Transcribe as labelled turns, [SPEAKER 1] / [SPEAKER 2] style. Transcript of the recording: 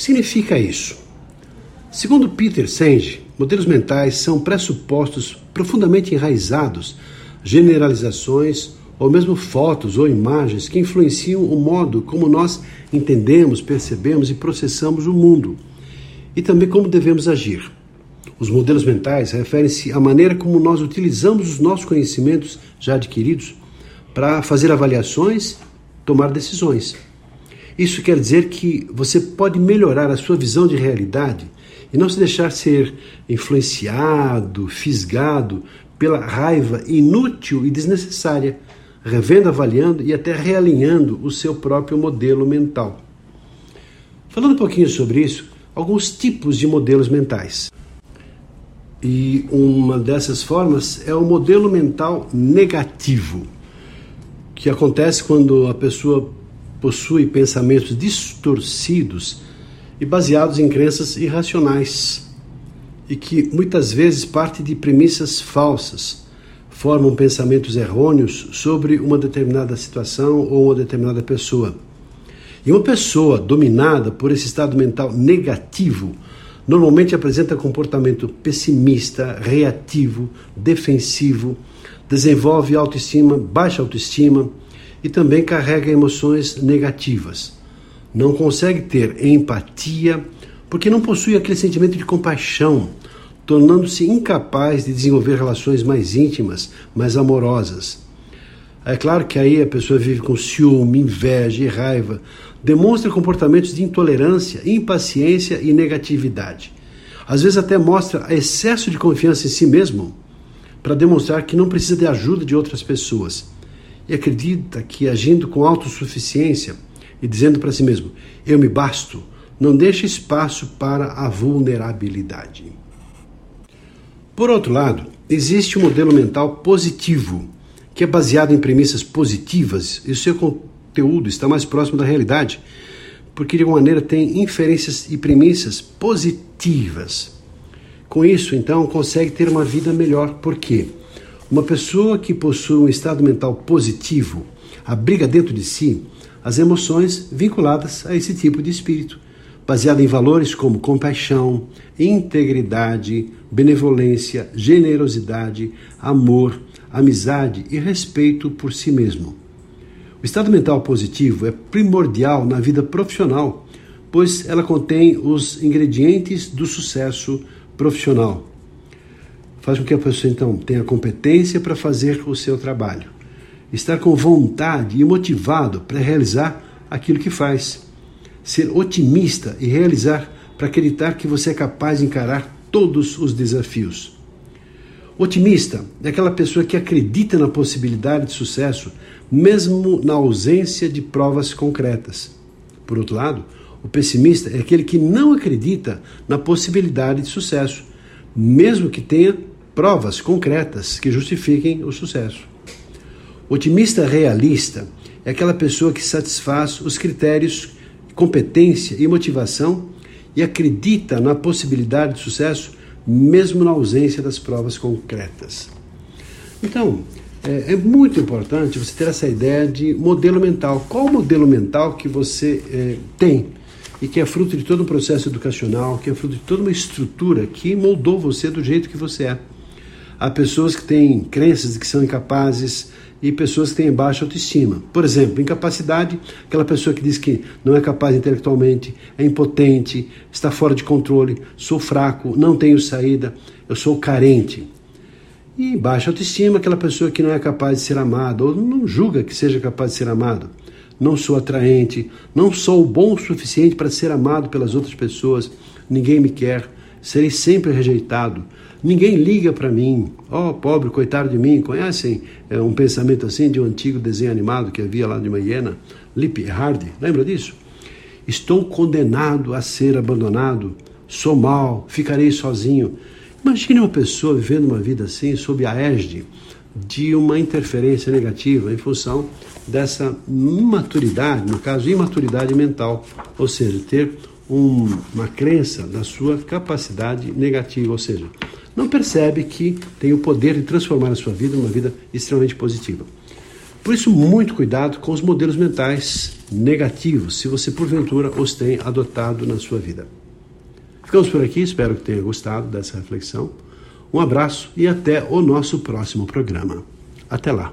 [SPEAKER 1] Que significa isso? Segundo Peter Senge, modelos mentais são pressupostos profundamente enraizados, generalizações ou mesmo fotos ou imagens que influenciam o modo como nós entendemos, percebemos e processamos o mundo e também como devemos agir. Os modelos mentais referem-se à maneira como nós utilizamos os nossos conhecimentos já adquiridos para fazer avaliações, tomar decisões. Isso quer dizer que você pode melhorar a sua visão de realidade e não se deixar ser influenciado, fisgado pela raiva inútil e desnecessária, revendo, avaliando e até realinhando o seu próprio modelo mental. Falando um pouquinho sobre isso, alguns tipos de modelos mentais. E uma dessas formas é o modelo mental negativo que acontece quando a pessoa possui pensamentos distorcidos e baseados em crenças irracionais e que muitas vezes parte de premissas falsas, formam pensamentos errôneos sobre uma determinada situação ou uma determinada pessoa. E uma pessoa dominada por esse estado mental negativo normalmente apresenta comportamento pessimista, reativo, defensivo, desenvolve autoestima, baixa autoestima e também carrega emoções negativas. Não consegue ter empatia porque não possui aquele sentimento de compaixão, tornando-se incapaz de desenvolver relações mais íntimas, mais amorosas. É claro que aí a pessoa vive com ciúme, inveja e raiva, demonstra comportamentos de intolerância, impaciência e negatividade. Às vezes até mostra excesso de confiança em si mesmo para demonstrar que não precisa de ajuda de outras pessoas. E acredita que agindo com autossuficiência e dizendo para si mesmo: eu me basto, não deixa espaço para a vulnerabilidade. Por outro lado, existe um modelo mental positivo, que é baseado em premissas positivas e o seu conteúdo está mais próximo da realidade, porque de alguma maneira tem inferências e premissas positivas. Com isso, então, consegue ter uma vida melhor. Por quê? Uma pessoa que possui um estado mental positivo abriga dentro de si as emoções vinculadas a esse tipo de espírito, baseado em valores como compaixão, integridade, benevolência, generosidade, amor, amizade e respeito por si mesmo. O estado mental positivo é primordial na vida profissional, pois ela contém os ingredientes do sucesso profissional. Faz com que a pessoa então tenha competência para fazer o seu trabalho, estar com vontade e motivado para realizar aquilo que faz, ser otimista e realizar para acreditar que você é capaz de encarar todos os desafios. Otimista é aquela pessoa que acredita na possibilidade de sucesso, mesmo na ausência de provas concretas. Por outro lado, o pessimista é aquele que não acredita na possibilidade de sucesso, mesmo que tenha provas concretas que justifiquem o sucesso. Otimista realista é aquela pessoa que satisfaz os critérios competência e motivação e acredita na possibilidade de sucesso, mesmo na ausência das provas concretas. Então, é, é, muito importante você ter essa ideia de modelo mental. Qual o modelo mental que você é, tem? e que é fruto de todo um processo educacional, que é fruto de toda uma estrutura que moldou você do jeito que você é. Há pessoas que têm crenças de que são incapazes e pessoas que têm baixa autoestima. Por exemplo, incapacidade, aquela pessoa que diz que não é capaz intelectualmente, é impotente, está fora de controle, sou fraco, não tenho saída, eu sou carente. E baixa autoestima, aquela pessoa que não é capaz de ser amada ou não julga que seja capaz de ser amado não sou atraente, não sou bom o suficiente para ser amado pelas outras pessoas, ninguém me quer, serei sempre rejeitado, ninguém liga para mim, oh pobre, coitado de mim. Conhecem é, um pensamento assim de um antigo desenho animado que havia lá de uma hiena, Lip Hardy, lembra disso? Estou condenado a ser abandonado, sou mal, ficarei sozinho. Imagine uma pessoa vivendo uma vida assim, sob a égide de uma interferência negativa em função dessa imaturidade, no caso, imaturidade mental, ou seja, ter um, uma crença na sua capacidade negativa, ou seja, não percebe que tem o poder de transformar a sua vida numa vida extremamente positiva. Por isso, muito cuidado com os modelos mentais negativos, se você porventura os tem adotado na sua vida. Ficamos por aqui, espero que tenha gostado dessa reflexão. Um abraço e até o nosso próximo programa. Até lá.